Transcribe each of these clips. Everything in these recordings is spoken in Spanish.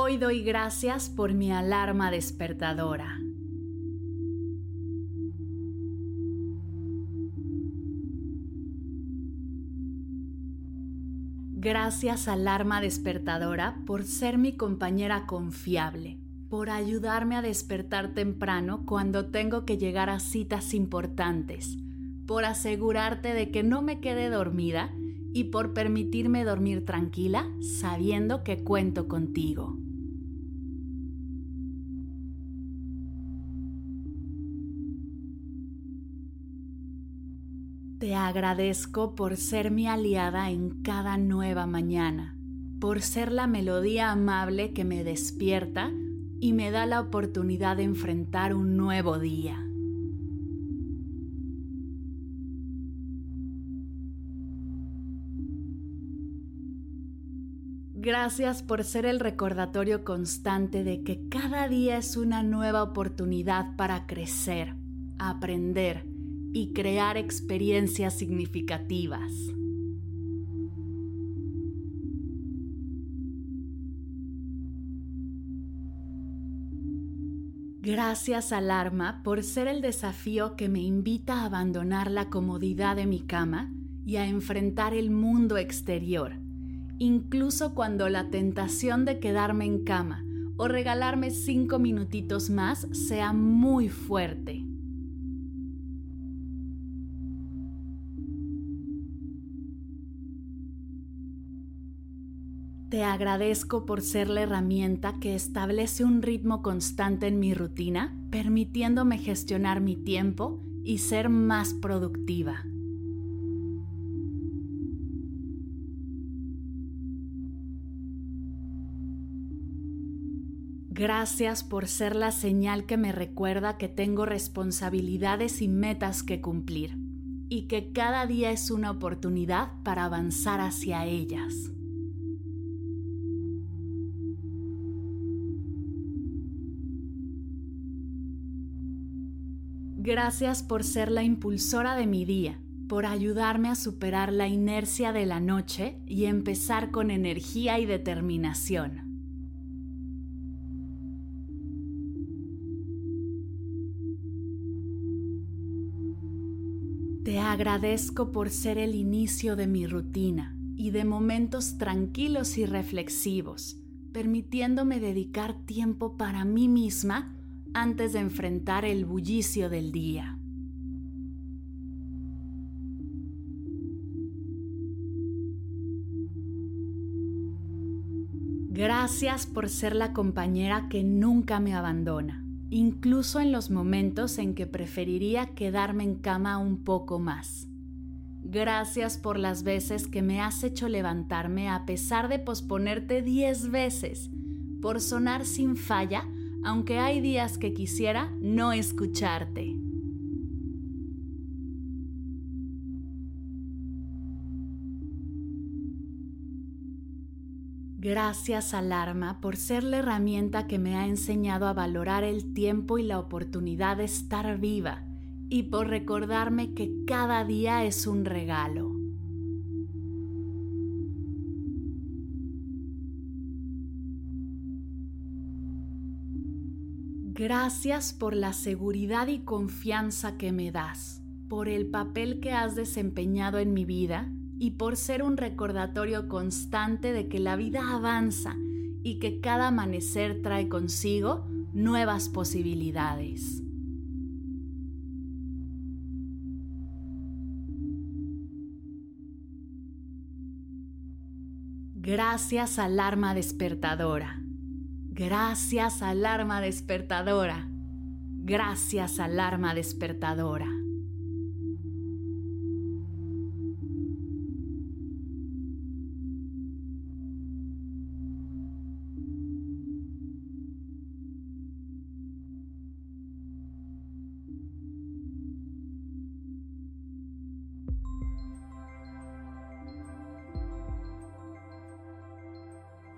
Hoy doy gracias por mi alarma despertadora. Gracias alarma despertadora por ser mi compañera confiable, por ayudarme a despertar temprano cuando tengo que llegar a citas importantes, por asegurarte de que no me quede dormida y por permitirme dormir tranquila sabiendo que cuento contigo. Te agradezco por ser mi aliada en cada nueva mañana, por ser la melodía amable que me despierta y me da la oportunidad de enfrentar un nuevo día. Gracias por ser el recordatorio constante de que cada día es una nueva oportunidad para crecer, aprender, y crear experiencias significativas. Gracias alarma por ser el desafío que me invita a abandonar la comodidad de mi cama y a enfrentar el mundo exterior, incluso cuando la tentación de quedarme en cama o regalarme cinco minutitos más sea muy fuerte. Te agradezco por ser la herramienta que establece un ritmo constante en mi rutina, permitiéndome gestionar mi tiempo y ser más productiva. Gracias por ser la señal que me recuerda que tengo responsabilidades y metas que cumplir y que cada día es una oportunidad para avanzar hacia ellas. Gracias por ser la impulsora de mi día, por ayudarme a superar la inercia de la noche y empezar con energía y determinación. Te agradezco por ser el inicio de mi rutina y de momentos tranquilos y reflexivos, permitiéndome dedicar tiempo para mí misma antes de enfrentar el bullicio del día. Gracias por ser la compañera que nunca me abandona, incluso en los momentos en que preferiría quedarme en cama un poco más. Gracias por las veces que me has hecho levantarme a pesar de posponerte diez veces, por sonar sin falla aunque hay días que quisiera no escucharte. Gracias alarma por ser la herramienta que me ha enseñado a valorar el tiempo y la oportunidad de estar viva y por recordarme que cada día es un regalo. Gracias por la seguridad y confianza que me das, por el papel que has desempeñado en mi vida y por ser un recordatorio constante de que la vida avanza y que cada amanecer trae consigo nuevas posibilidades. Gracias alarma despertadora Gracias alarma despertadora. Gracias alarma despertadora.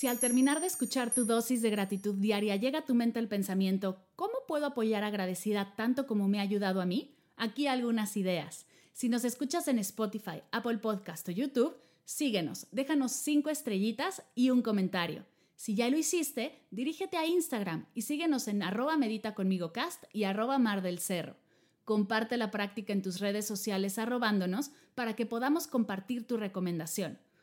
Si al terminar de escuchar tu dosis de gratitud diaria llega a tu mente el pensamiento, ¿cómo puedo apoyar agradecida tanto como me ha ayudado a mí? Aquí algunas ideas. Si nos escuchas en Spotify, Apple Podcast o YouTube, síguenos, déjanos cinco estrellitas y un comentario. Si ya lo hiciste, dirígete a Instagram y síguenos en arroba medita conmigo cast y arroba mar del cerro. Comparte la práctica en tus redes sociales arrobándonos para que podamos compartir tu recomendación